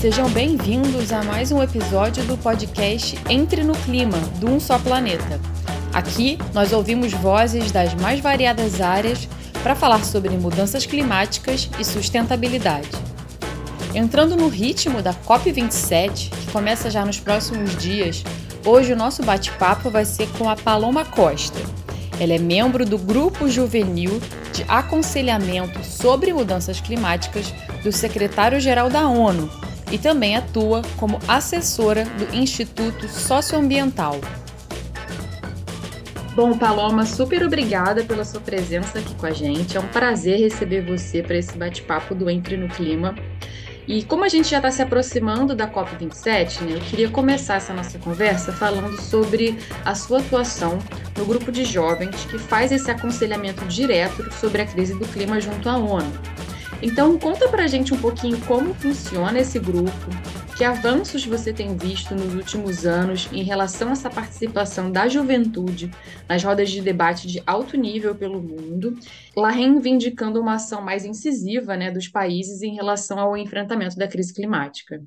Sejam bem-vindos a mais um episódio do podcast Entre no Clima, do Um Só Planeta. Aqui nós ouvimos vozes das mais variadas áreas para falar sobre mudanças climáticas e sustentabilidade. Entrando no ritmo da COP27, que começa já nos próximos dias, hoje o nosso bate-papo vai ser com a Paloma Costa. Ela é membro do Grupo Juvenil de Aconselhamento sobre Mudanças Climáticas do secretário-geral da ONU e também atua como assessora do Instituto Socioambiental. Bom, Paloma, super obrigada pela sua presença aqui com a gente. É um prazer receber você para esse bate-papo do Entre no Clima. E como a gente já está se aproximando da COP27, né, eu queria começar essa nossa conversa falando sobre a sua atuação no grupo de jovens que faz esse aconselhamento direto sobre a crise do clima junto à ONU. Então, conta pra gente um pouquinho como funciona esse grupo, que avanços você tem visto nos últimos anos em relação a essa participação da juventude nas rodas de debate de alto nível pelo mundo, lá reivindicando uma ação mais incisiva né, dos países em relação ao enfrentamento da crise climática.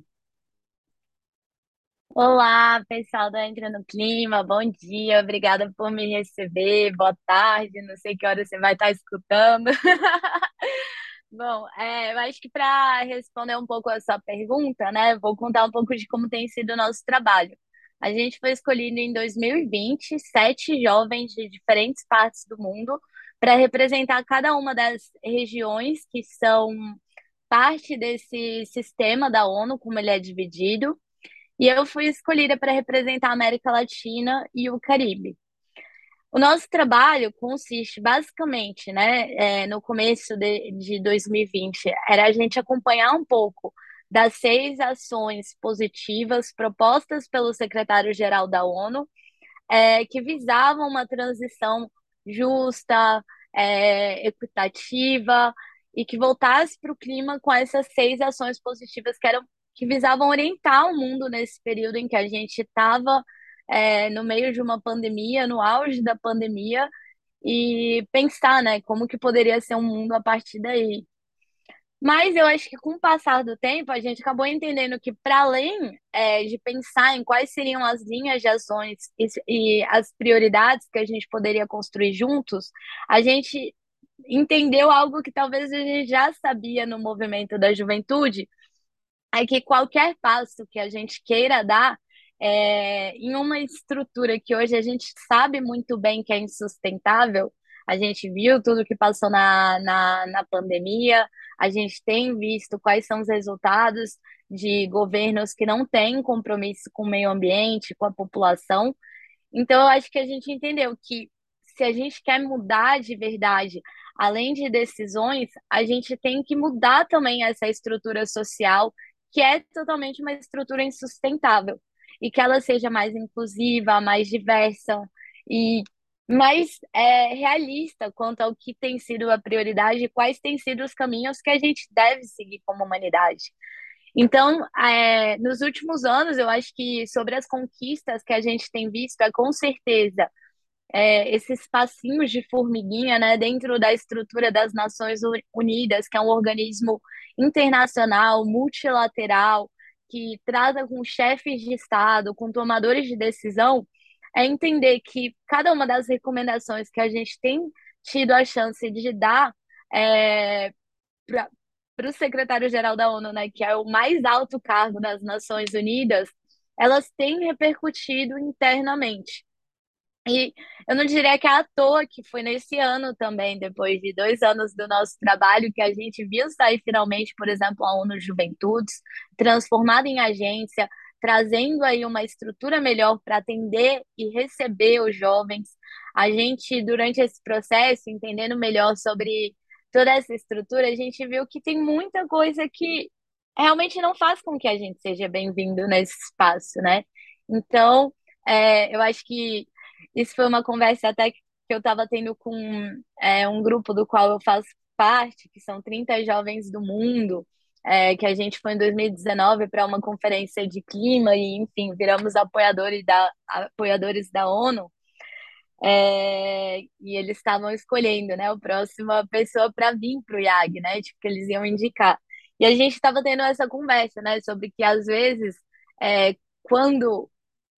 Olá, pessoal do Entra no Clima, bom dia, obrigada por me receber, boa tarde, não sei que hora você vai estar escutando. Bom, é, eu acho que para responder um pouco a sua pergunta, né, vou contar um pouco de como tem sido o nosso trabalho. A gente foi escolhido em 2020 sete jovens de diferentes partes do mundo para representar cada uma das regiões que são parte desse sistema da ONU, como ele é dividido. E eu fui escolhida para representar a América Latina e o Caribe. O nosso trabalho consiste basicamente, né, é, no começo de, de 2020, era a gente acompanhar um pouco das seis ações positivas propostas pelo secretário-geral da ONU, é, que visavam uma transição justa, é, equitativa e que voltasse para o clima com essas seis ações positivas que eram que visavam orientar o mundo nesse período em que a gente estava é, no meio de uma pandemia, no auge da pandemia, e pensar, né, como que poderia ser um mundo a partir daí. Mas eu acho que com o passar do tempo, a gente acabou entendendo que, para além é, de pensar em quais seriam as linhas de ações e, e as prioridades que a gente poderia construir juntos, a gente entendeu algo que talvez a gente já sabia no movimento da juventude, é que qualquer passo que a gente queira dar é, em uma estrutura que hoje a gente sabe muito bem que é insustentável, a gente viu tudo que passou na, na, na pandemia, a gente tem visto quais são os resultados de governos que não têm compromisso com o meio ambiente, com a população. Então, eu acho que a gente entendeu que se a gente quer mudar de verdade, além de decisões, a gente tem que mudar também essa estrutura social, que é totalmente uma estrutura insustentável e que ela seja mais inclusiva, mais diversa e mais é, realista quanto ao que tem sido a prioridade e quais têm sido os caminhos que a gente deve seguir como humanidade. Então, é, nos últimos anos, eu acho que sobre as conquistas que a gente tem visto, é com certeza é, esses passinhos de formiguinha né, dentro da estrutura das Nações Unidas, que é um organismo internacional, multilateral, que trata com chefes de Estado, com tomadores de decisão, é entender que cada uma das recomendações que a gente tem tido a chance de dar é, para o secretário-geral da ONU, né, que é o mais alto cargo das Nações Unidas, elas têm repercutido internamente. E eu não diria que é à toa que foi nesse ano também, depois de dois anos do nosso trabalho, que a gente viu sair finalmente, por exemplo, a ONU Juventudes, transformada em agência, trazendo aí uma estrutura melhor para atender e receber os jovens. A gente, durante esse processo, entendendo melhor sobre toda essa estrutura, a gente viu que tem muita coisa que realmente não faz com que a gente seja bem-vindo nesse espaço, né? Então, é, eu acho que isso foi uma conversa até que eu estava tendo com é, um grupo do qual eu faço parte, que são 30 jovens do mundo, é, que a gente foi em 2019 para uma conferência de clima e, enfim, viramos apoiadores da, apoiadores da ONU. É, e eles estavam escolhendo, né, a próxima pessoa para vir para o IAG, né, tipo, que eles iam indicar. E a gente estava tendo essa conversa, né, sobre que às vezes, é, quando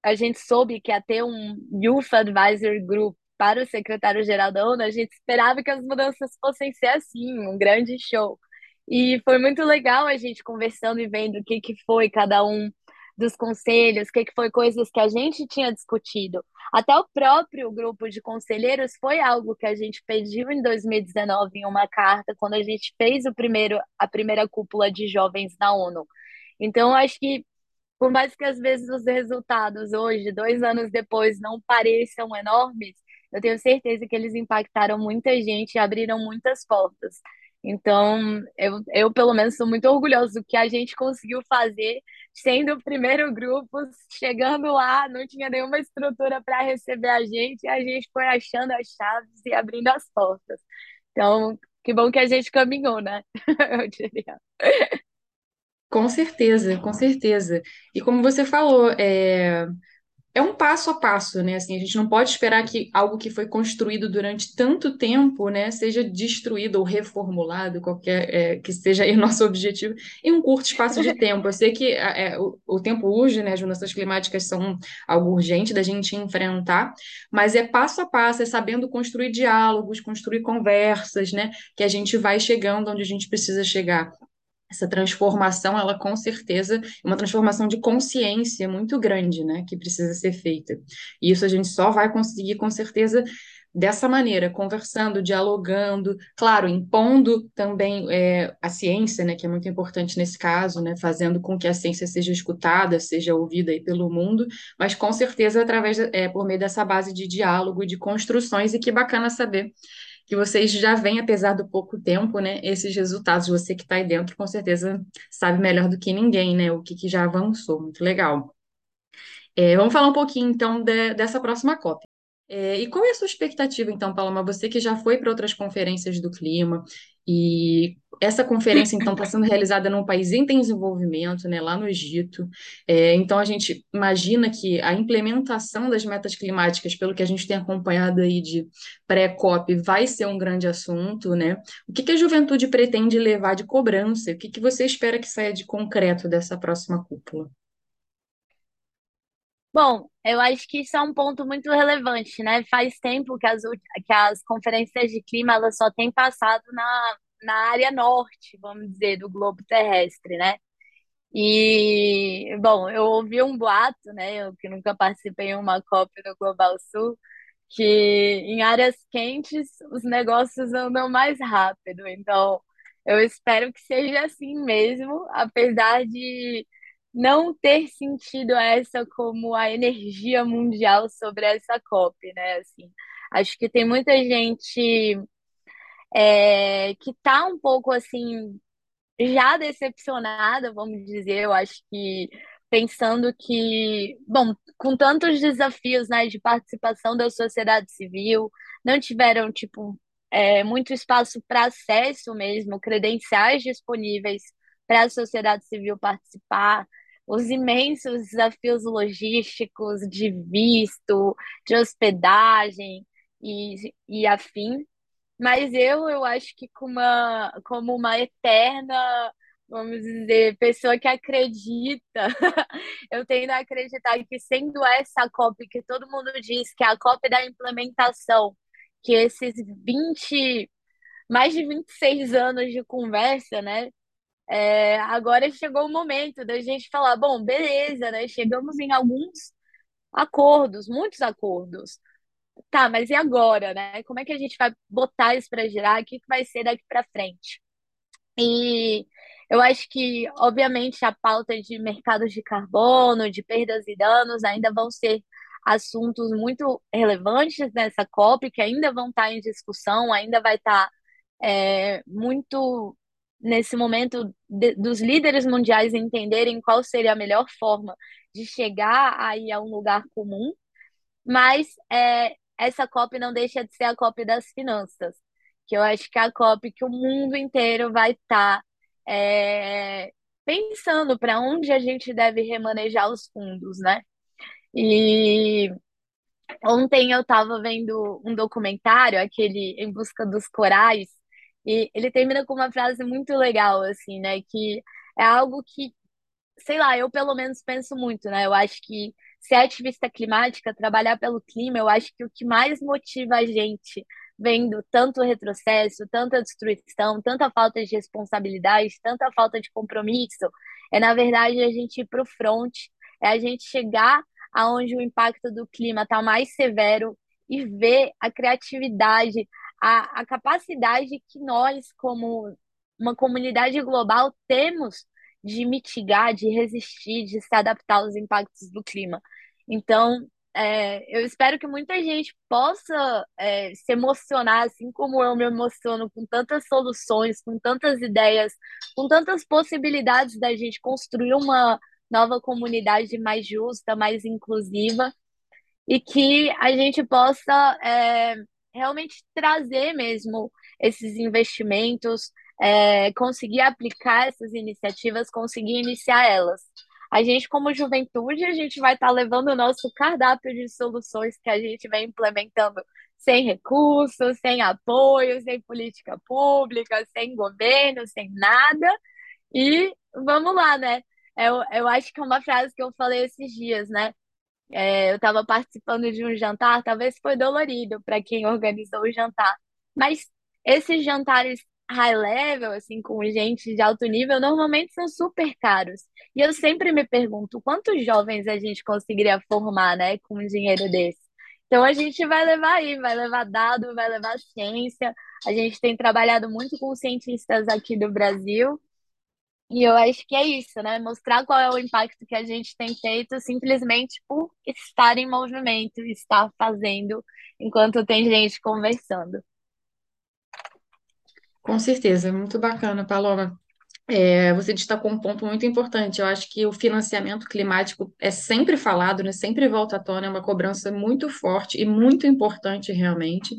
a gente soube que ia ter um Youth Advisory Group para o secretário-geral da ONU, a gente esperava que as mudanças fossem ser assim, um grande show. E foi muito legal a gente conversando e vendo o que, que foi cada um dos conselhos, o que, que foi coisas que a gente tinha discutido. Até o próprio grupo de conselheiros foi algo que a gente pediu em 2019 em uma carta, quando a gente fez o primeiro, a primeira cúpula de jovens na ONU. Então, acho que, por mais que às vezes os resultados hoje, dois anos depois, não pareçam enormes, eu tenho certeza que eles impactaram muita gente e abriram muitas portas. Então, eu, eu pelo menos sou muito orgulhoso do que a gente conseguiu fazer, sendo o primeiro grupo, chegando lá, não tinha nenhuma estrutura para receber a gente, e a gente foi achando as chaves e abrindo as portas. Então, que bom que a gente caminhou, né? Eu diria. Com certeza, com certeza. E como você falou, é é um passo a passo, né? Assim, a gente não pode esperar que algo que foi construído durante tanto tempo, né, seja destruído ou reformulado, qualquer é, que seja o nosso objetivo, em um curto espaço de tempo. Eu sei que é, o, o, tempo urge, né? As mudanças climáticas são algo urgente da gente enfrentar, mas é passo a passo, é sabendo construir diálogos, construir conversas, né? Que a gente vai chegando onde a gente precisa chegar essa transformação, ela com certeza é uma transformação de consciência muito grande, né, que precisa ser feita. E isso a gente só vai conseguir com certeza dessa maneira, conversando, dialogando, claro, impondo também é, a ciência, né, que é muito importante nesse caso, né, fazendo com que a ciência seja escutada, seja ouvida aí pelo mundo, mas com certeza através, é, por meio dessa base de diálogo, de construções, e que bacana saber que vocês já veem, apesar do pouco tempo, né, esses resultados. Você que está aí dentro, com certeza sabe melhor do que ninguém, né, o que, que já avançou. Muito legal. É, vamos falar um pouquinho, então, de, dessa próxima COP. É, e qual é a sua expectativa, então, Paloma? Você que já foi para outras conferências do clima, e essa conferência, então, está sendo realizada num país em desenvolvimento, né, lá no Egito. É, então, a gente imagina que a implementação das metas climáticas, pelo que a gente tem acompanhado aí de pré-COP, vai ser um grande assunto, né? O que, que a juventude pretende levar de cobrança? O que, que você espera que saia de concreto dessa próxima cúpula? Bom, eu acho que isso é um ponto muito relevante, né? Faz tempo que as, que as conferências de clima elas só têm passado na, na área norte, vamos dizer, do globo terrestre, né? E, bom, eu ouvi um boato, né? Eu que nunca participei em uma COP no Global Sul, que em áreas quentes os negócios andam mais rápido. Então, eu espero que seja assim mesmo, apesar de não ter sentido essa como a energia mundial sobre essa COP, né? Assim, acho que tem muita gente é, que tá um pouco assim já decepcionada, vamos dizer. Eu acho que pensando que, bom, com tantos desafios, né, de participação da sociedade civil, não tiveram tipo é, muito espaço para acesso mesmo, credenciais disponíveis para a sociedade civil participar os imensos desafios logísticos de visto, de hospedagem e, e afim. Mas eu, eu acho que como uma, como uma eterna, vamos dizer, pessoa que acredita, eu tendo a acreditar que sendo essa COP que todo mundo diz que é a COP da implementação, que esses 20, mais de 26 anos de conversa, né, é, agora chegou o momento da gente falar, bom, beleza, né? Chegamos em alguns acordos, muitos acordos. Tá, mas e agora, né? Como é que a gente vai botar isso para girar? O que que vai ser daqui para frente? E eu acho que, obviamente, a pauta de mercados de carbono, de perdas e danos, ainda vão ser assuntos muito relevantes nessa COP, que ainda vão estar em discussão, ainda vai estar é, muito nesse momento de, dos líderes mundiais entenderem qual seria a melhor forma de chegar aí a um lugar comum, mas é, essa COP não deixa de ser a COP das finanças, que eu acho que é a COP que o mundo inteiro vai estar tá, é, pensando para onde a gente deve remanejar os fundos, né? E ontem eu estava vendo um documentário, aquele Em Busca dos Corais, e ele termina com uma frase muito legal, assim, né? Que é algo que, sei lá, eu pelo menos penso muito, né? Eu acho que ser ativista climática, trabalhar pelo clima, eu acho que o que mais motiva a gente, vendo tanto retrocesso, tanta destruição, tanta falta de responsabilidade, tanta falta de compromisso, é na verdade a gente ir para o front, é a gente chegar aonde o impacto do clima está mais severo e ver a criatividade, a, a capacidade que nós, como uma comunidade global, temos de mitigar, de resistir, de se adaptar aos impactos do clima. Então, é, eu espero que muita gente possa é, se emocionar, assim como eu me emociono com tantas soluções, com tantas ideias, com tantas possibilidades da gente construir uma nova comunidade mais justa, mais inclusiva, e que a gente possa é, realmente trazer mesmo esses investimentos, é, conseguir aplicar essas iniciativas, conseguir iniciar elas. A gente, como juventude, a gente vai estar tá levando o nosso cardápio de soluções que a gente vem implementando sem recursos, sem apoio, sem política pública, sem governo, sem nada. E vamos lá, né? Eu, eu acho que é uma frase que eu falei esses dias, né? É, eu estava participando de um jantar, talvez foi dolorido para quem organizou o jantar, mas esses jantares high level, assim, com gente de alto nível, normalmente são super caros. E eu sempre me pergunto quantos jovens a gente conseguiria formar, né, com um dinheiro desse. Então a gente vai levar aí, vai levar dado, vai levar ciência. A gente tem trabalhado muito com cientistas aqui do Brasil e eu acho que é isso, né? Mostrar qual é o impacto que a gente tem feito simplesmente por estar em movimento, estar fazendo, enquanto tem gente conversando. Com certeza, muito bacana, Paloma. É, você destacou um ponto muito importante. Eu acho que o financiamento climático é sempre falado, né? Sempre volta à tona, é uma cobrança muito forte e muito importante realmente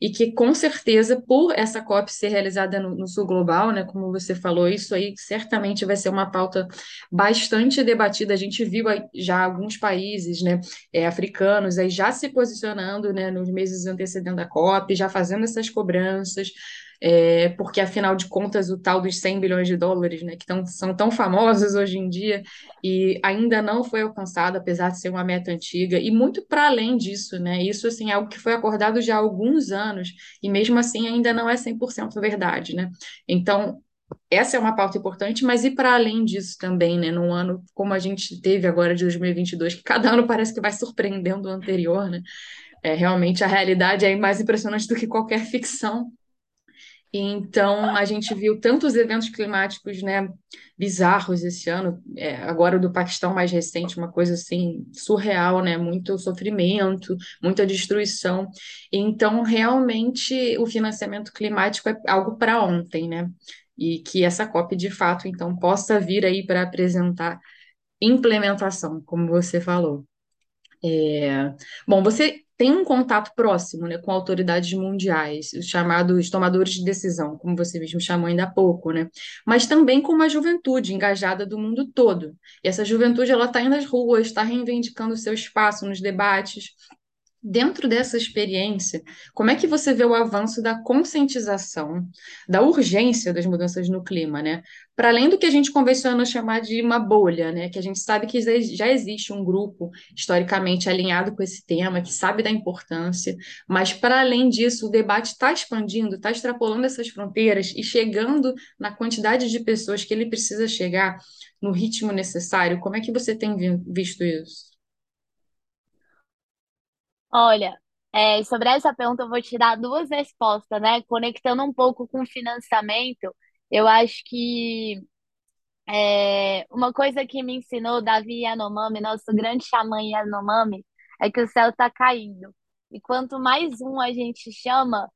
e que com certeza, por essa COP ser realizada no, no, Sul Global, né, como você falou, isso aí certamente vai ser uma pauta bastante debatida. A gente viu já alguns países, né, é, africanos aí já se posicionando, né, nos meses antecedendo a COP, já fazendo essas cobranças é, porque afinal de contas o tal dos 100 bilhões de dólares, né, que tão, são tão famosos hoje em dia e ainda não foi alcançado, apesar de ser uma meta antiga, e muito para além disso, né, isso assim é algo que foi acordado já há alguns anos e mesmo assim ainda não é 100% verdade, né, então essa é uma pauta importante, mas e para além disso também, né, num ano como a gente teve agora de 2022, que cada ano parece que vai surpreendendo o anterior, né, é, realmente a realidade é mais impressionante do que qualquer ficção, então, a gente viu tantos eventos climáticos, né, bizarros esse ano, é, agora o do Paquistão mais recente, uma coisa assim surreal, né, muito sofrimento, muita destruição. Então, realmente, o financiamento climático é algo para ontem, né? E que essa COP, de fato, então, possa vir aí para apresentar implementação, como você falou. É... Bom, você tem um contato próximo, né, com autoridades mundiais, os chamados tomadores de decisão, como você mesmo chamou ainda há pouco, né, mas também com uma juventude engajada do mundo todo. E essa juventude ela está indo às ruas, está reivindicando seu espaço nos debates, Dentro dessa experiência, como é que você vê o avanço da conscientização, da urgência das mudanças no clima, né? Para além do que a gente convenciona chamar de uma bolha, né? Que a gente sabe que já existe um grupo historicamente alinhado com esse tema, que sabe da importância, mas para além disso, o debate está expandindo, está extrapolando essas fronteiras e chegando na quantidade de pessoas que ele precisa chegar no ritmo necessário. Como é que você tem visto isso? Olha, é, sobre essa pergunta eu vou te dar duas respostas, né? Conectando um pouco com financiamento, eu acho que é, uma coisa que me ensinou Davi Yanomami, nosso grande xamã Yanomami, é que o céu está caindo. E quanto mais um a gente chama,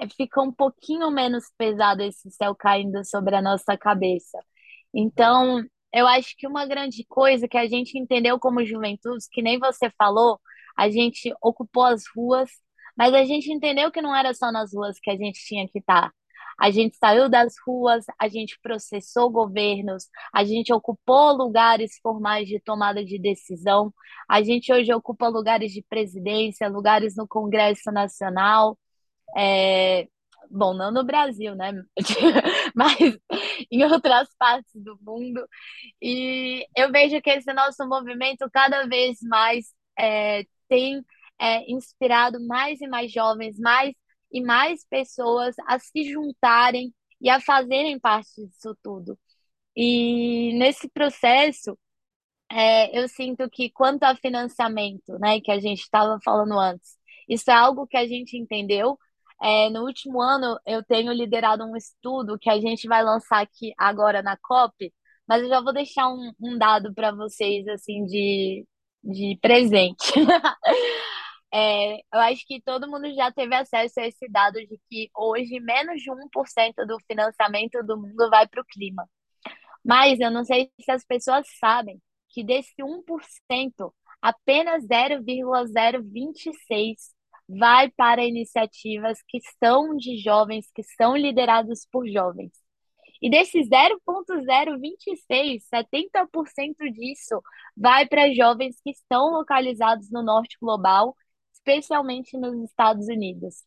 é, fica um pouquinho menos pesado esse céu caindo sobre a nossa cabeça. Então, eu acho que uma grande coisa que a gente entendeu como juventude, que nem você falou, a gente ocupou as ruas, mas a gente entendeu que não era só nas ruas que a gente tinha que estar. A gente saiu das ruas, a gente processou governos, a gente ocupou lugares formais de tomada de decisão, a gente hoje ocupa lugares de presidência, lugares no Congresso Nacional. É, bom, não no Brasil, né? Mas em outras partes do mundo. E eu vejo que esse nosso movimento cada vez mais é, tem é, inspirado mais e mais jovens, mais e mais pessoas a se juntarem e a fazerem parte disso tudo. E nesse processo, é, eu sinto que quanto a financiamento, né, que a gente estava falando antes, isso é algo que a gente entendeu. É, no último ano, eu tenho liderado um estudo que a gente vai lançar aqui agora na COP, mas eu já vou deixar um, um dado para vocês, assim, de, de presente. É, eu acho que todo mundo já teve acesso a esse dado de que hoje menos de 1% do financiamento do mundo vai para o clima. Mas eu não sei se as pessoas sabem que desse 1%, apenas 0,026 vai para iniciativas que são de jovens, que são liderados por jovens. E desse 0,026, 70% disso vai para jovens que estão localizados no norte global especialmente nos Estados Unidos.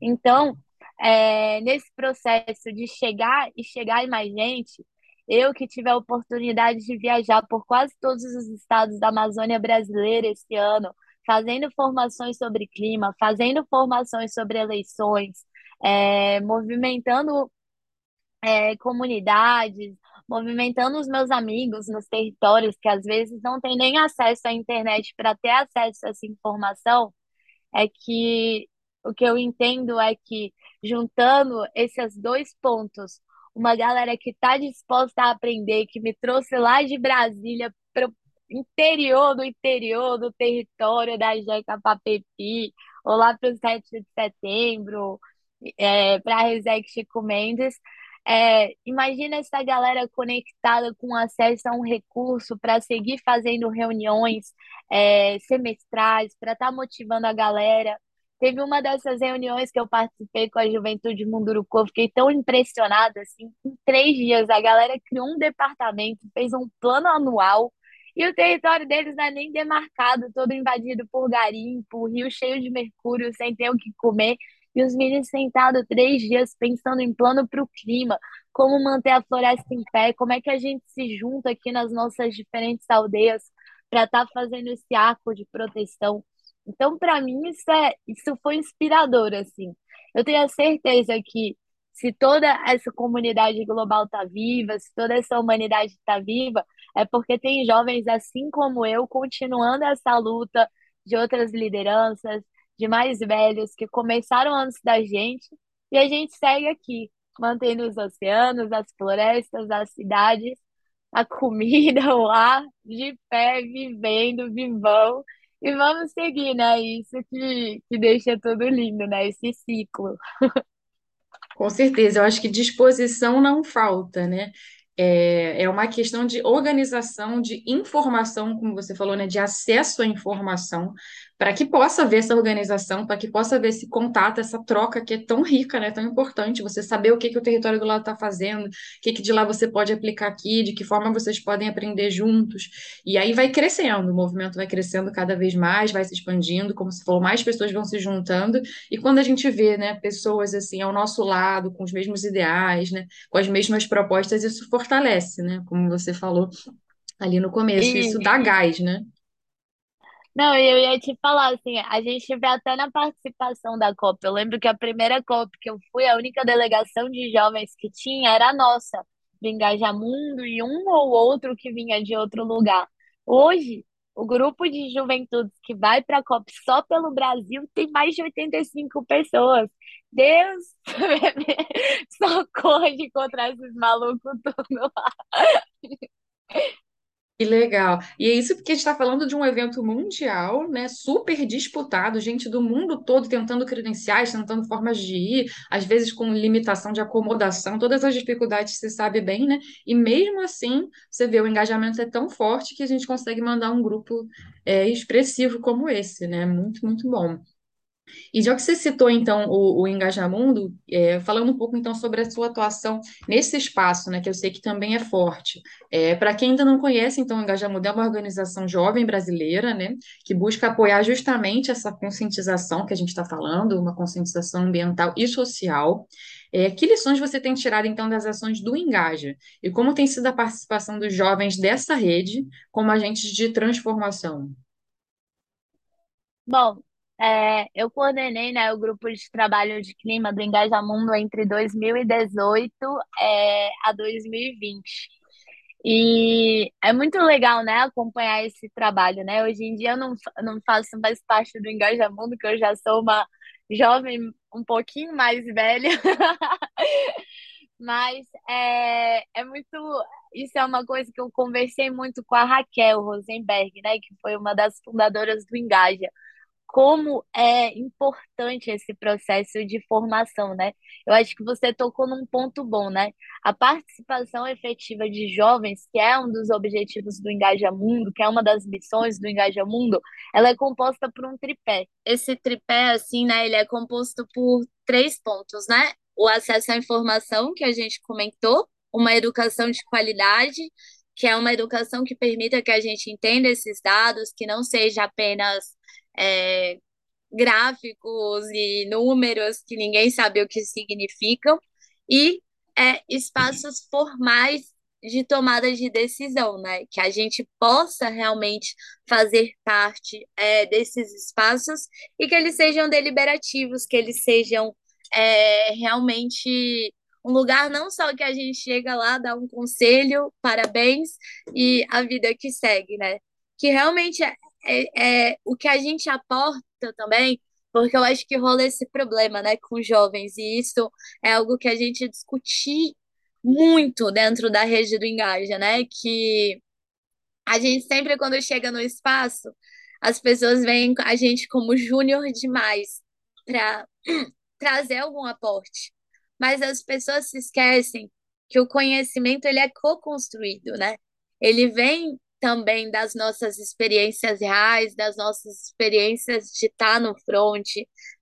Então, é, nesse processo de chegar e chegar em mais gente, eu que tive a oportunidade de viajar por quase todos os estados da Amazônia brasileira esse ano, fazendo formações sobre clima, fazendo formações sobre eleições, é, movimentando é, comunidades, movimentando os meus amigos nos territórios que às vezes não têm nem acesso à internet para ter acesso a essa informação, é que o que eu entendo é que juntando esses dois pontos, uma galera que está disposta a aprender, que me trouxe lá de Brasília para o interior do interior do território da Jeca Papepi, ou lá para o 7 de setembro, é, para a Resec Chico Mendes, é, imagina essa galera conectada com acesso a um recurso para seguir fazendo reuniões é, semestrais, para estar tá motivando a galera. Teve uma dessas reuniões que eu participei com a Juventude Munduruku, fiquei tão impressionada, assim, em três dias a galera criou um departamento, fez um plano anual, e o território deles não é nem demarcado, todo invadido por garimpo, rio cheio de mercúrio, sem ter o que comer. E os meninos sentados três dias pensando em plano para o clima, como manter a floresta em pé, como é que a gente se junta aqui nas nossas diferentes aldeias para estar tá fazendo esse arco de proteção. Então, para mim, isso, é, isso foi inspirador, assim. Eu tenho a certeza que se toda essa comunidade global está viva, se toda essa humanidade está viva, é porque tem jovens assim como eu continuando essa luta de outras lideranças, de mais velhos que começaram antes da gente e a gente segue aqui, mantendo os oceanos, as florestas, as cidades, a comida, o ar, de pé, vivendo, vivão. E vamos seguir, né? Isso que, que deixa tudo lindo, né? Esse ciclo. Com certeza, eu acho que disposição não falta, né? É, é uma questão de organização, de informação, como você falou, né? De acesso à informação, para que possa haver essa organização, para que possa haver esse contato, essa troca que é tão rica, né, tão importante, você saber o que, que o território do lado está fazendo, o que, que de lá você pode aplicar aqui, de que forma vocês podem aprender juntos, e aí vai crescendo, o movimento vai crescendo cada vez mais, vai se expandindo, como se falou, mais pessoas vão se juntando, e quando a gente vê, né, pessoas assim ao nosso lado, com os mesmos ideais, né, com as mesmas propostas, isso fortalece, né, como você falou ali no começo, isso dá gás, né? Não, eu ia te falar assim, a gente vê até na participação da COP. Eu lembro que a primeira COP que eu fui, a única delegação de jovens que tinha era a nossa, do Engajamundo, e um ou outro que vinha de outro lugar. Hoje, o grupo de juventudes que vai para a COP só pelo Brasil tem mais de 85 pessoas. Deus, socorro de encontrar esses malucos tudo lá. Que legal. E é isso porque a gente está falando de um evento mundial, né, super disputado, gente do mundo todo tentando credenciais, tentando formas de ir, às vezes com limitação de acomodação, todas as dificuldades você sabe bem, né? E mesmo assim, você vê o engajamento é tão forte que a gente consegue mandar um grupo é, expressivo como esse, né? Muito, muito bom. E já que você citou, então, o, o Engajamundo, é, falando um pouco, então, sobre a sua atuação nesse espaço, né, que eu sei que também é forte. É, Para quem ainda não conhece, então, o Engajamundo é uma organização jovem brasileira, né, que busca apoiar justamente essa conscientização que a gente está falando, uma conscientização ambiental e social. É, que lições você tem tirado, então, das ações do Engaja? E como tem sido a participação dos jovens dessa rede como agentes de transformação? Bom, é, eu coordenei, né, o grupo de trabalho de clima do Engajamundo entre 2018, é, a 2020. E é muito legal, né, acompanhar esse trabalho, né? Hoje em dia eu não, não faço mais parte do Engajamundo, que eu já sou uma jovem um pouquinho mais velha. Mas é, é muito. Isso é uma coisa que eu conversei muito com a Raquel Rosenberg, né, que foi uma das fundadoras do Engaja como é importante esse processo de formação, né? Eu acho que você tocou num ponto bom, né? A participação efetiva de jovens, que é um dos objetivos do Engaja Mundo, que é uma das missões do Engaja Mundo, ela é composta por um tripé. Esse tripé, assim, né, ele é composto por três pontos, né? O acesso à informação, que a gente comentou, uma educação de qualidade, que é uma educação que permita que a gente entenda esses dados, que não seja apenas é, gráficos e números que ninguém sabe o que significam, e é, espaços formais de tomada de decisão, né? Que a gente possa realmente fazer parte é, desses espaços e que eles sejam deliberativos, que eles sejam é, realmente um lugar não só que a gente chega lá, dá um conselho, parabéns e a vida que segue, né? Que realmente é, é, o que a gente aporta também, porque eu acho que rola esse problema, né, com jovens, e isso é algo que a gente discutir muito dentro da rede do Engaja, né, que a gente sempre, quando chega no espaço, as pessoas veem a gente como júnior demais para trazer algum aporte, mas as pessoas se esquecem que o conhecimento ele é co-construído, né? Ele vem também das nossas experiências reais, das nossas experiências de estar no front,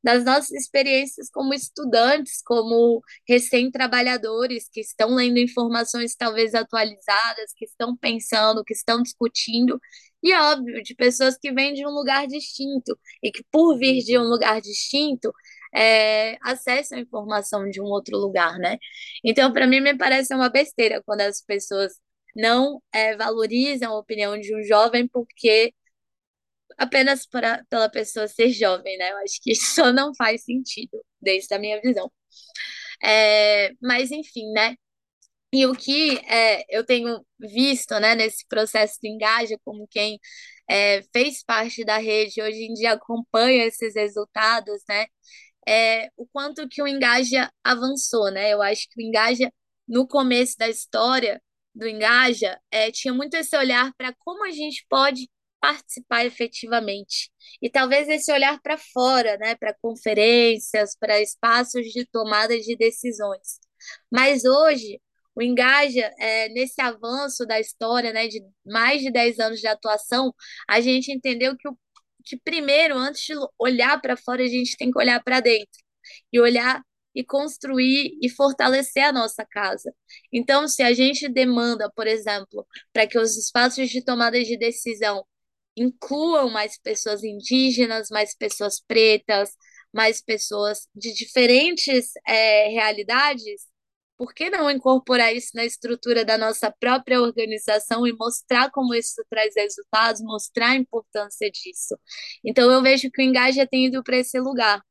das nossas experiências como estudantes, como recém-trabalhadores que estão lendo informações talvez atualizadas, que estão pensando, que estão discutindo, e óbvio, de pessoas que vêm de um lugar distinto e que, por vir de um lugar distinto, é, acessam a informação de um outro lugar, né? Então, para mim, me parece uma besteira quando as pessoas não é, valorizam a opinião de um jovem porque apenas para, pela pessoa ser jovem, né? Eu acho que isso não faz sentido, desde a minha visão. É, mas, enfim, né? E o que é, eu tenho visto né, nesse processo de engaja, como quem é, fez parte da rede, hoje em dia acompanha esses resultados, né? É, o quanto que o Engaja avançou, né? Eu acho que o Engaja, no começo da história, do Engaja é, tinha muito esse olhar para como a gente pode participar efetivamente. E talvez esse olhar para fora, né, para conferências, para espaços de tomada de decisões. Mas hoje, o Engaja, é, nesse avanço da história, né, de mais de 10 anos de atuação, a gente entendeu que, o, que primeiro, antes de olhar para fora, a gente tem que olhar para dentro. E olhar e construir e fortalecer a nossa casa. Então, se a gente demanda, por exemplo, para que os espaços de tomada de decisão incluam mais pessoas indígenas, mais pessoas pretas, mais pessoas de diferentes é, realidades, por que não incorporar isso na estrutura da nossa própria organização e mostrar como isso traz resultados, mostrar a importância disso? Então, eu vejo que o Engaja tem ido para esse lugar.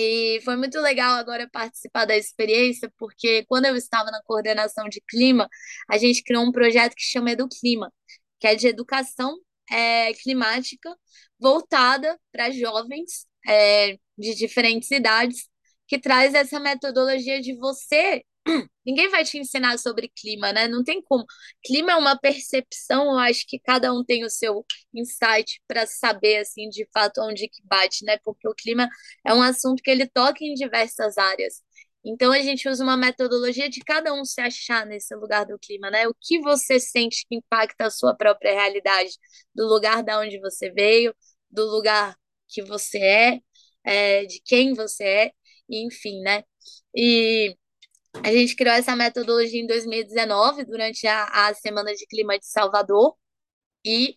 E foi muito legal agora participar da experiência, porque quando eu estava na coordenação de clima, a gente criou um projeto que chama Educlima, que é de educação é, climática voltada para jovens é, de diferentes idades, que traz essa metodologia de você ninguém vai te ensinar sobre clima, né? Não tem como. Clima é uma percepção, eu acho que cada um tem o seu insight para saber, assim, de fato, onde que bate, né? Porque o clima é um assunto que ele toca em diversas áreas. Então, a gente usa uma metodologia de cada um se achar nesse lugar do clima, né? O que você sente que impacta a sua própria realidade, do lugar da onde você veio, do lugar que você é, é de quem você é, enfim, né? E a gente criou essa metodologia em 2019, durante a, a Semana de Clima de Salvador, e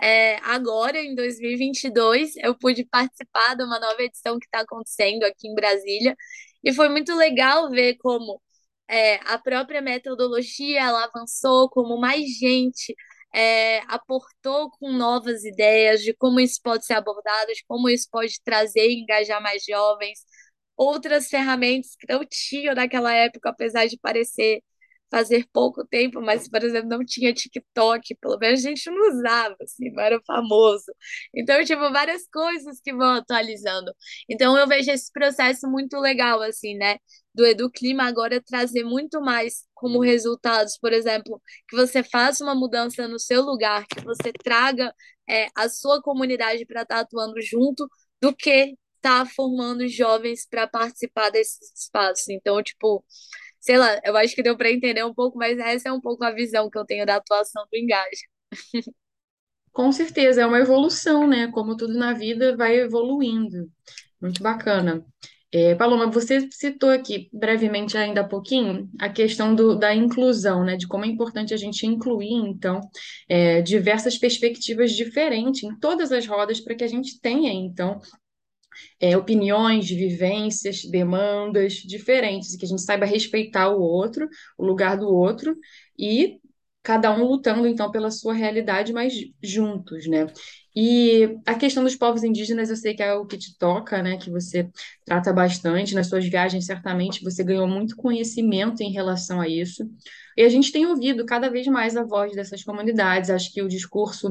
é, agora, em 2022, eu pude participar de uma nova edição que está acontecendo aqui em Brasília, e foi muito legal ver como é, a própria metodologia ela avançou, como mais gente é, aportou com novas ideias de como isso pode ser abordado, de como isso pode trazer e engajar mais jovens, outras ferramentas que não tinham naquela época, apesar de parecer fazer pouco tempo, mas, por exemplo, não tinha TikTok, pelo menos a gente não usava, assim, não era famoso. Então, tipo, várias coisas que vão atualizando. Então, eu vejo esse processo muito legal, assim, né? Do EduClima agora trazer muito mais como resultados, por exemplo, que você faça uma mudança no seu lugar, que você traga é, a sua comunidade para estar tá atuando junto, do que tá formando jovens para participar desses espaços. Então, tipo, sei lá, eu acho que deu para entender um pouco, mas essa é um pouco a visão que eu tenho da atuação do Engaja. Com certeza, é uma evolução, né? Como tudo na vida vai evoluindo. Muito bacana. É, Paloma, você citou aqui brevemente ainda há pouquinho a questão do, da inclusão, né? De como é importante a gente incluir, então, é, diversas perspectivas diferentes em todas as rodas para que a gente tenha, então, é, opiniões, vivências, demandas diferentes, e que a gente saiba respeitar o outro, o lugar do outro, e cada um lutando, então, pela sua realidade, mas juntos, né? E a questão dos povos indígenas, eu sei que é o que te toca, né? Que você trata bastante nas suas viagens, certamente você ganhou muito conhecimento em relação a isso. E a gente tem ouvido cada vez mais a voz dessas comunidades. Acho que o discurso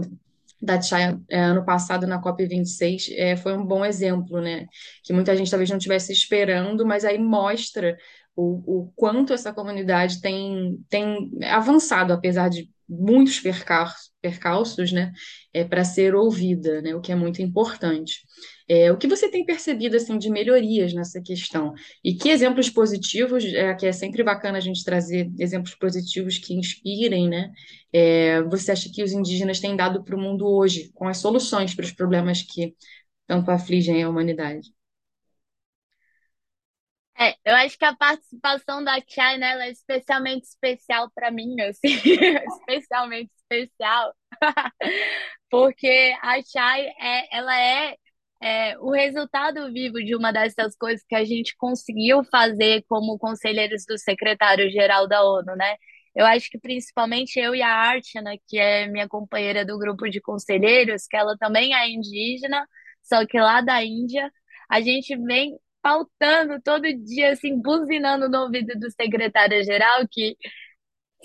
da China é, ano passado na COP26 é, foi um bom exemplo, né? Que muita gente talvez não estivesse esperando, mas aí mostra o, o quanto essa comunidade tem, tem avançado, apesar de muitos percalços, percalços né? É, para ser ouvida, né? O que é muito importante. É, o que você tem percebido assim de melhorias nessa questão? E que exemplos positivos, é, que é sempre bacana a gente trazer exemplos positivos que inspirem, né? É, você acha que os indígenas têm dado para o mundo hoje, com as soluções para os problemas que tanto afligem a humanidade? É, eu acho que a participação da Chai, né, é especialmente especial para mim, assim, especialmente especial, porque a Chai, é, ela é é, o resultado vivo de uma dessas coisas que a gente conseguiu fazer como conselheiros do secretário-geral da ONU, né? Eu acho que principalmente eu e a Archana, que é minha companheira do grupo de conselheiros, que ela também é indígena, só que lá da Índia, a gente vem pautando todo dia, assim, buzinando no ouvido do secretário-geral que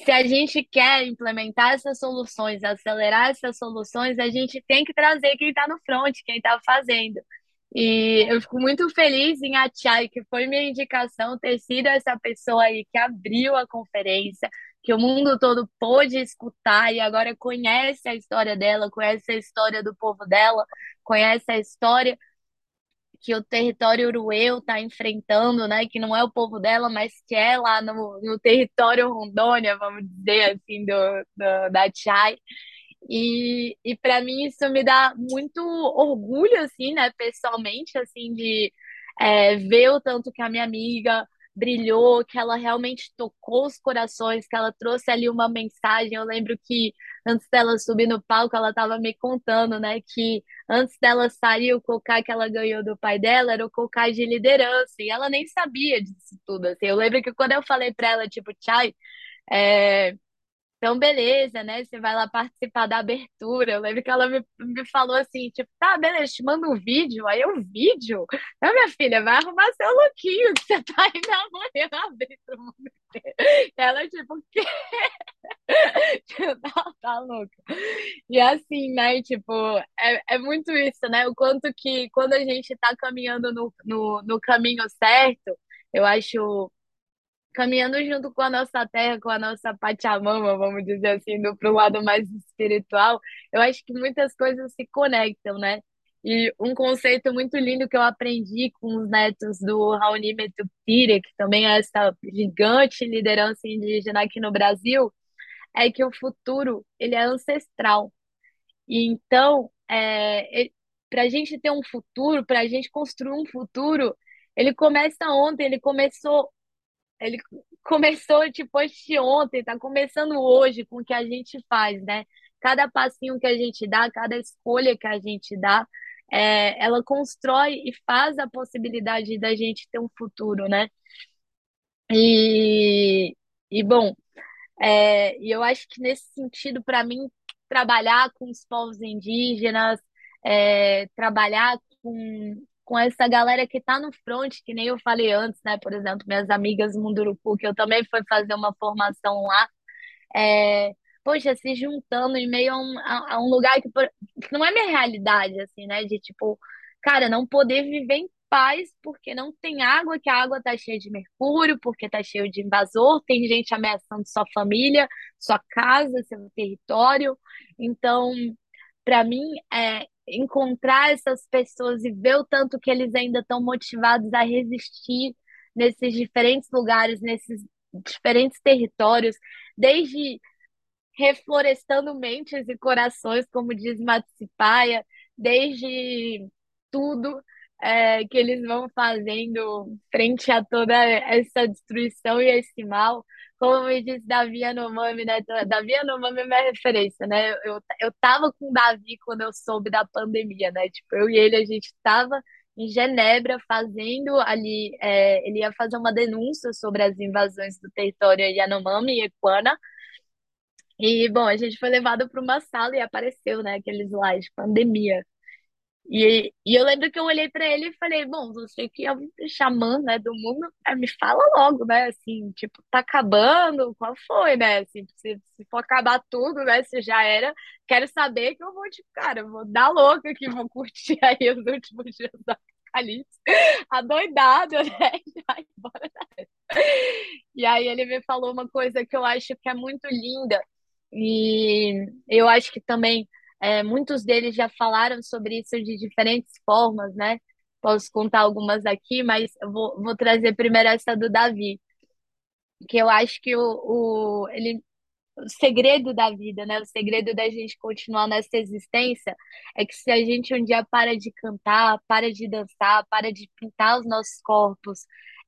se a gente quer implementar essas soluções, acelerar essas soluções, a gente tem que trazer quem está no front, quem está fazendo. E eu fico muito feliz em Achai, que foi minha indicação, ter sido essa pessoa aí que abriu a conferência, que o mundo todo pôde escutar e agora conhece a história dela, conhece a história do povo dela, conhece a história que o território urueu está enfrentando, né? Que não é o povo dela, mas que é lá no, no território Rondônia, vamos dizer assim, do, do da Chai. E, e para mim isso me dá muito orgulho, assim, né? Pessoalmente, assim, de é, ver o tanto que a minha amiga brilhou, que ela realmente tocou os corações, que ela trouxe ali uma mensagem. Eu lembro que antes dela subir no palco, ela estava me contando, né, que antes dela sair, o cocá que ela ganhou do pai dela era o cocá de liderança, e ela nem sabia disso tudo. Assim. Eu lembro que quando eu falei para ela, tipo, Chai, é, então, beleza, né? Você vai lá participar da abertura. Eu lembro que ela me, me falou assim, tipo, tá, beleza, te manda um vídeo. Aí eu, vídeo? Não, minha filha, vai arrumar seu lookinho que você tá indo amanhã abrir pro mundo inteiro. Ela, tipo, o quê? Não, tá louca. E assim, né, tipo, é, é muito isso, né? O quanto que quando a gente tá caminhando no, no, no caminho certo, eu acho caminhando junto com a nossa terra, com a nossa Pachamama, vamos dizer assim, para o lado mais espiritual, eu acho que muitas coisas se conectam, né? E um conceito muito lindo que eu aprendi com os netos do Raoni Metupira, que também é essa gigante liderança indígena aqui no Brasil, é que o futuro ele é ancestral. E então, é, para a gente ter um futuro, para a gente construir um futuro, ele começa ontem, ele começou ele começou tipo ontem, tá começando hoje com o que a gente faz, né? Cada passinho que a gente dá, cada escolha que a gente dá, é, ela constrói e faz a possibilidade da gente ter um futuro, né? E, e bom, é, eu acho que nesse sentido, para mim, trabalhar com os povos indígenas, é, trabalhar com, com essa galera que está no front, que nem eu falei antes, né? Por exemplo, minhas amigas Munduruku, que eu também fui fazer uma formação lá, é, poxa, se juntando em meio a um, a, a um lugar que, que, não é minha realidade, assim, né? De tipo, cara, não poder viver em paz porque não tem água, que a água tá cheia de mercúrio, porque tá cheio de invasor, tem gente ameaçando sua família, sua casa, seu território. Então, para mim, é encontrar essas pessoas e ver o tanto que eles ainda estão motivados a resistir nesses diferentes lugares, nesses diferentes territórios, desde reflorestando mentes e corações, como diz Matsipaia, desde tudo é, que eles vão fazendo frente a toda essa destruição e esse mal. Como me disse Davi Anomami, né? Davi Anomami é minha referência, né? Eu, eu tava com o Davi quando eu soube da pandemia, né? Tipo, eu e ele, a gente tava em Genebra fazendo ali, é, ele ia fazer uma denúncia sobre as invasões do território Yanomami e Equana, e, bom, a gente foi levado para uma sala e apareceu, né, aquele slide, pandemia. E, e eu lembro que eu olhei para ele e falei, bom, você que é o xamã, né, do mundo, é, me fala logo, né, assim, tipo, tá acabando, qual foi, né, assim, se, se for acabar tudo, né, se já era, quero saber que eu vou, tipo, cara, vou dar louca que vou curtir aí os últimos dias da Apocalipse, adoidado, né, embora E aí ele me falou uma coisa que eu acho que é muito linda, e eu acho que também é, muitos deles já falaram sobre isso de diferentes formas, né? Posso contar algumas aqui, mas vou, vou trazer primeiro essa do Davi, que eu acho que o, o, ele, o segredo da vida, né? O segredo da gente continuar nessa existência é que se a gente um dia para de cantar, para de dançar, para de pintar os nossos corpos,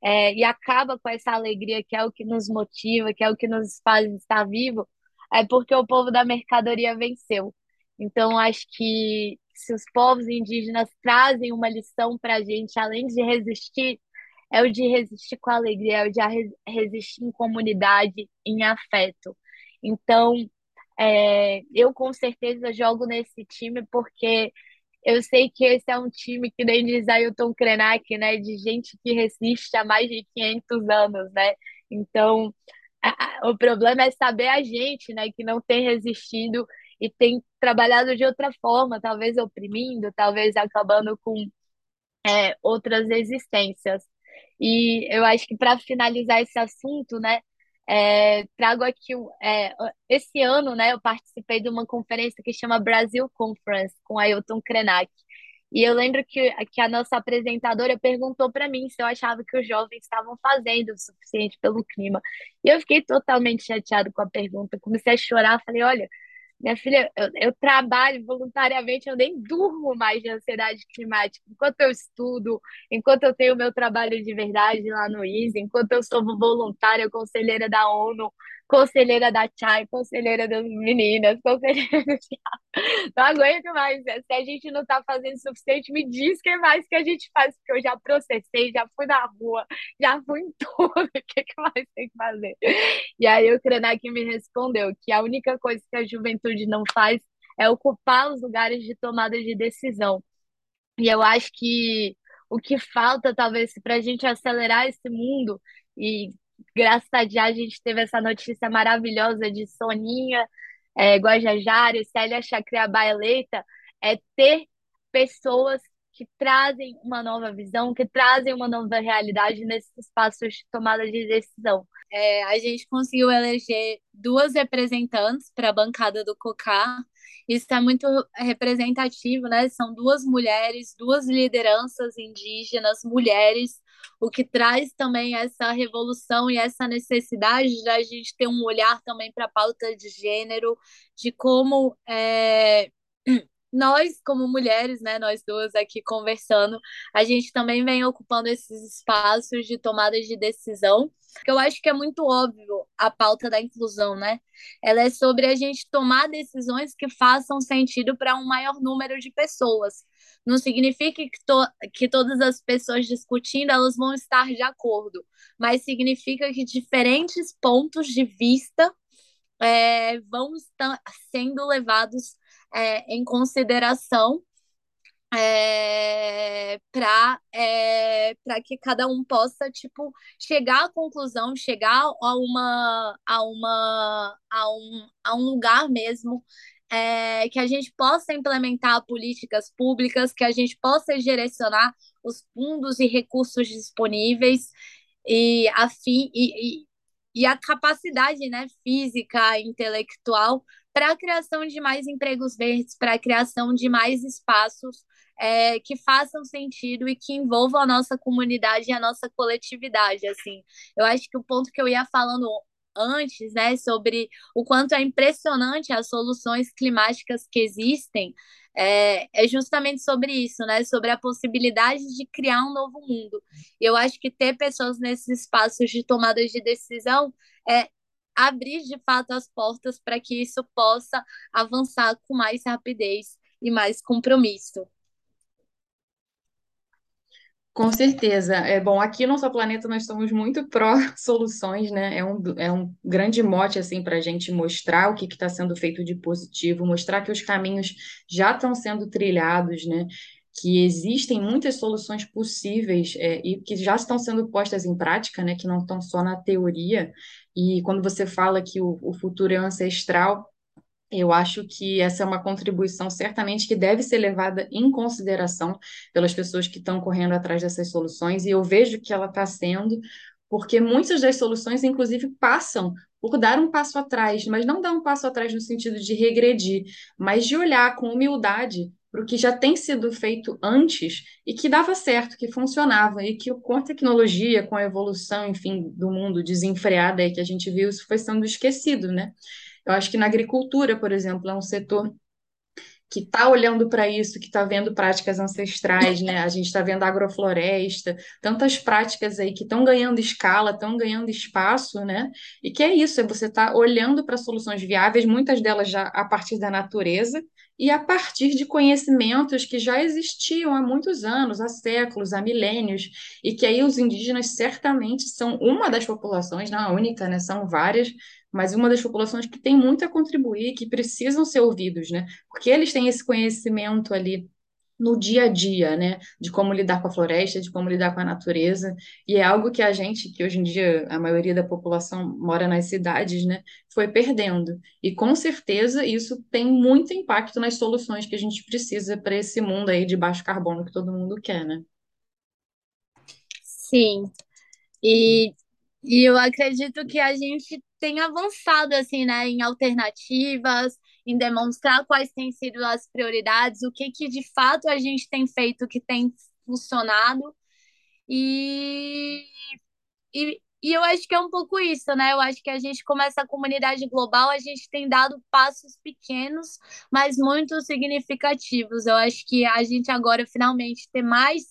é, e acaba com essa alegria que é o que nos motiva, que é o que nos faz estar vivo, é porque o povo da mercadoria venceu. Então, acho que se os povos indígenas trazem uma lição para a gente, além de resistir, é o de resistir com alegria, é o de resistir em comunidade, em afeto. Então, é, eu com certeza jogo nesse time porque eu sei que esse é um time que nem diz Ailton Krenak, né, de gente que resiste há mais de 500 anos, né? Então, o problema é saber a gente, né, que não tem resistido e tem trabalhado de outra forma, talvez oprimindo, talvez acabando com é, outras existências. E eu acho que para finalizar esse assunto, né, é, trago aqui é, esse ano, né, eu participei de uma conferência que chama Brasil Conference com Ailton Krenak. E eu lembro que, que a nossa apresentadora perguntou para mim se eu achava que os jovens estavam fazendo o suficiente pelo clima. E eu fiquei totalmente chateado com a pergunta, comecei a chorar, falei, olha, minha filha, eu, eu, trabalho voluntariamente, eu nem durmo mais de ansiedade climática. Enquanto eu estudo, enquanto eu tenho meu trabalho de verdade lá no ISE, enquanto eu sou voluntária, conselheira da ONU, conselheira da Chai, conselheira das meninas, conselheira do Não aguento mais. Né? Se a gente não está fazendo o suficiente, me diz que mais que a gente faz, porque eu já processei, já fui na rua, já fui em tudo. O que, que mais tem que fazer? E aí o Krenak me respondeu que a única coisa que a juventude não faz é ocupar os lugares de tomada de decisão. E eu acho que o que falta, talvez, para a gente acelerar esse mundo e graças a Deus a gente teve essa notícia maravilhosa de Soninha, é, Guajajara, Célia Chacriabá eleita, é ter pessoas que trazem uma nova visão, que trazem uma nova realidade nesses espaços de tomada de decisão. É, a gente conseguiu eleger duas representantes para a bancada do COCAR. Isso é muito representativo, né? São duas mulheres, duas lideranças indígenas, mulheres, o que traz também essa revolução e essa necessidade da gente ter um olhar também para a pauta de gênero, de como é, nós, como mulheres, né, nós duas aqui conversando, a gente também vem ocupando esses espaços de tomada de decisão, eu acho que é muito óbvio a pauta da inclusão, né? Ela é sobre a gente tomar decisões que façam sentido para um maior número de pessoas. Não significa que, to que todas as pessoas discutindo elas vão estar de acordo, mas significa que diferentes pontos de vista é, vão estar sendo levados é, em consideração é, para é, para que cada um possa tipo chegar à conclusão, chegar a uma a uma a um, a um lugar mesmo é, que a gente possa implementar políticas públicas, que a gente possa direcionar os fundos e recursos disponíveis e afim e, e, e a capacidade né, física, intelectual para a criação de mais empregos verdes, para a criação de mais espaços é, que façam sentido e que envolvam a nossa comunidade e a nossa coletividade. Assim, eu acho que o ponto que eu ia falando antes, né, sobre o quanto é impressionante as soluções climáticas que existem, é, é, justamente sobre isso, né? Sobre a possibilidade de criar um novo mundo. Eu acho que ter pessoas nesses espaços de tomada de decisão é abrir de fato as portas para que isso possa avançar com mais rapidez e mais compromisso. Com certeza. É bom, aqui no nosso planeta nós somos muito pró soluções, né? É um, é um grande mote assim para a gente mostrar o que está sendo feito de positivo, mostrar que os caminhos já estão sendo trilhados, né? Que existem muitas soluções possíveis é, e que já estão sendo postas em prática, né? Que não estão só na teoria. E quando você fala que o, o futuro é ancestral, eu acho que essa é uma contribuição certamente que deve ser levada em consideração pelas pessoas que estão correndo atrás dessas soluções, e eu vejo que ela está sendo, porque muitas das soluções, inclusive, passam por dar um passo atrás, mas não dar um passo atrás no sentido de regredir, mas de olhar com humildade para o que já tem sido feito antes e que dava certo, que funcionava, e que com a tecnologia, com a evolução, enfim, do mundo desenfreada que a gente viu, isso foi sendo esquecido, né? Eu acho que na agricultura, por exemplo, é um setor que está olhando para isso, que está vendo práticas ancestrais, né? A gente está vendo agrofloresta, tantas práticas aí que estão ganhando escala, estão ganhando espaço, né? E que é isso, é você está olhando para soluções viáveis, muitas delas já a partir da natureza e a partir de conhecimentos que já existiam há muitos anos, há séculos, há milênios, e que aí os indígenas certamente são uma das populações, não a única, né? São várias mas uma das populações que tem muito a contribuir, que precisam ser ouvidos, né? Porque eles têm esse conhecimento ali no dia a dia, né? De como lidar com a floresta, de como lidar com a natureza, e é algo que a gente, que hoje em dia a maioria da população mora nas cidades, né? Foi perdendo. E com certeza isso tem muito impacto nas soluções que a gente precisa para esse mundo aí de baixo carbono que todo mundo quer, né? Sim. E, e eu acredito que a gente tem avançado assim, né, em alternativas, em demonstrar quais têm sido as prioridades, o que que de fato a gente tem feito que tem funcionado. E, e, e eu acho que é um pouco isso, né? Eu acho que a gente, como essa comunidade global, a gente tem dado passos pequenos, mas muito significativos. Eu acho que a gente agora finalmente ter mais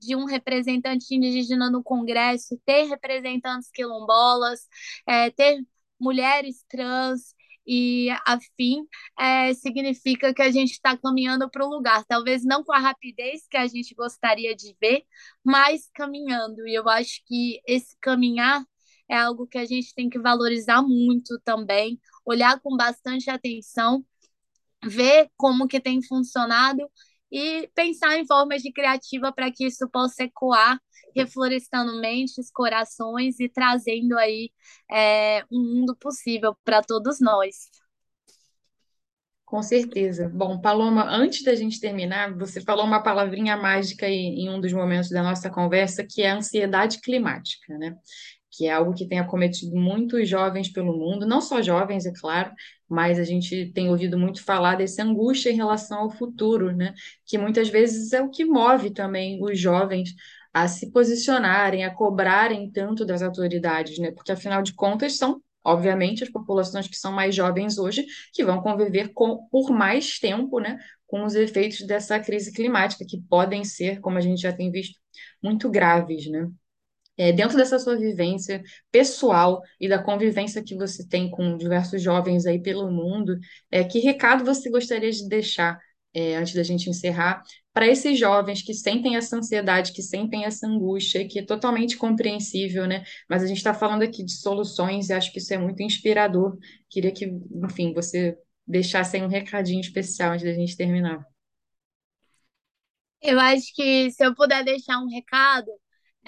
de um representante indígena no Congresso, ter representantes quilombolas, é, ter mulheres trans e afim, é, significa que a gente está caminhando para o lugar. Talvez não com a rapidez que a gente gostaria de ver, mas caminhando. E eu acho que esse caminhar é algo que a gente tem que valorizar muito também, olhar com bastante atenção, ver como que tem funcionado e pensar em formas de criativa para que isso possa ecoar, reflorestando mentes, corações e trazendo aí é, um mundo possível para todos nós. Com certeza. Bom, Paloma, antes da gente terminar, você falou uma palavrinha mágica aí em um dos momentos da nossa conversa, que é a ansiedade climática, né? Que é algo que tem acometido muitos jovens pelo mundo, não só jovens, é claro, mas a gente tem ouvido muito falar dessa angústia em relação ao futuro, né? Que muitas vezes é o que move também os jovens a se posicionarem, a cobrarem tanto das autoridades, né? Porque afinal de contas são obviamente, as populações que são mais jovens hoje, que vão conviver com, por mais tempo, né, com os efeitos dessa crise climática, que podem ser, como a gente já tem visto, muito graves, né? É, dentro dessa sua vivência pessoal e da convivência que você tem com diversos jovens aí pelo mundo, é, que recado você gostaria de deixar, é, antes da gente encerrar, para esses jovens que sentem essa ansiedade, que sentem essa angústia, que é totalmente compreensível, né? Mas a gente está falando aqui de soluções e acho que isso é muito inspirador. Queria que, enfim, você deixasse aí um recadinho especial antes da gente terminar. Eu acho que se eu puder deixar um recado,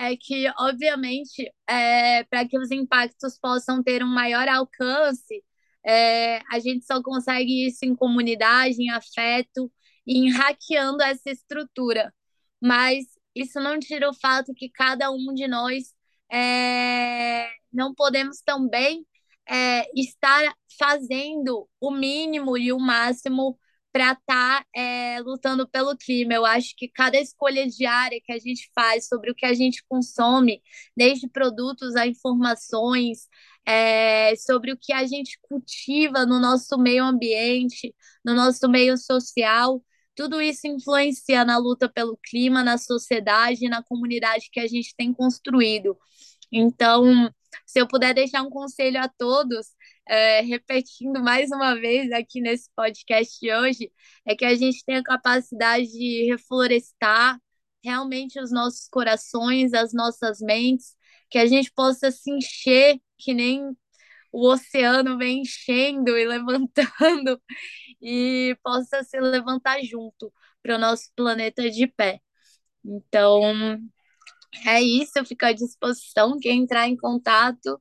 é que, obviamente, é, para que os impactos possam ter um maior alcance, é, a gente só consegue isso em comunidade, em afeto, em hackeando essa estrutura. Mas isso não tira o fato que cada um de nós é, não podemos também é, estar fazendo o mínimo e o máximo para estar tá, é, lutando pelo clima. Eu acho que cada escolha diária que a gente faz sobre o que a gente consome, desde produtos a informações, é, sobre o que a gente cultiva no nosso meio ambiente, no nosso meio social, tudo isso influencia na luta pelo clima, na sociedade, na comunidade que a gente tem construído. Então, se eu puder deixar um conselho a todos, é, repetindo mais uma vez aqui nesse podcast de hoje, é que a gente tenha a capacidade de reflorestar realmente os nossos corações, as nossas mentes, que a gente possa se encher que nem o oceano vem enchendo e levantando e possa se levantar junto para o nosso planeta de pé. Então, é isso, eu fico à disposição. Quem entrar em contato,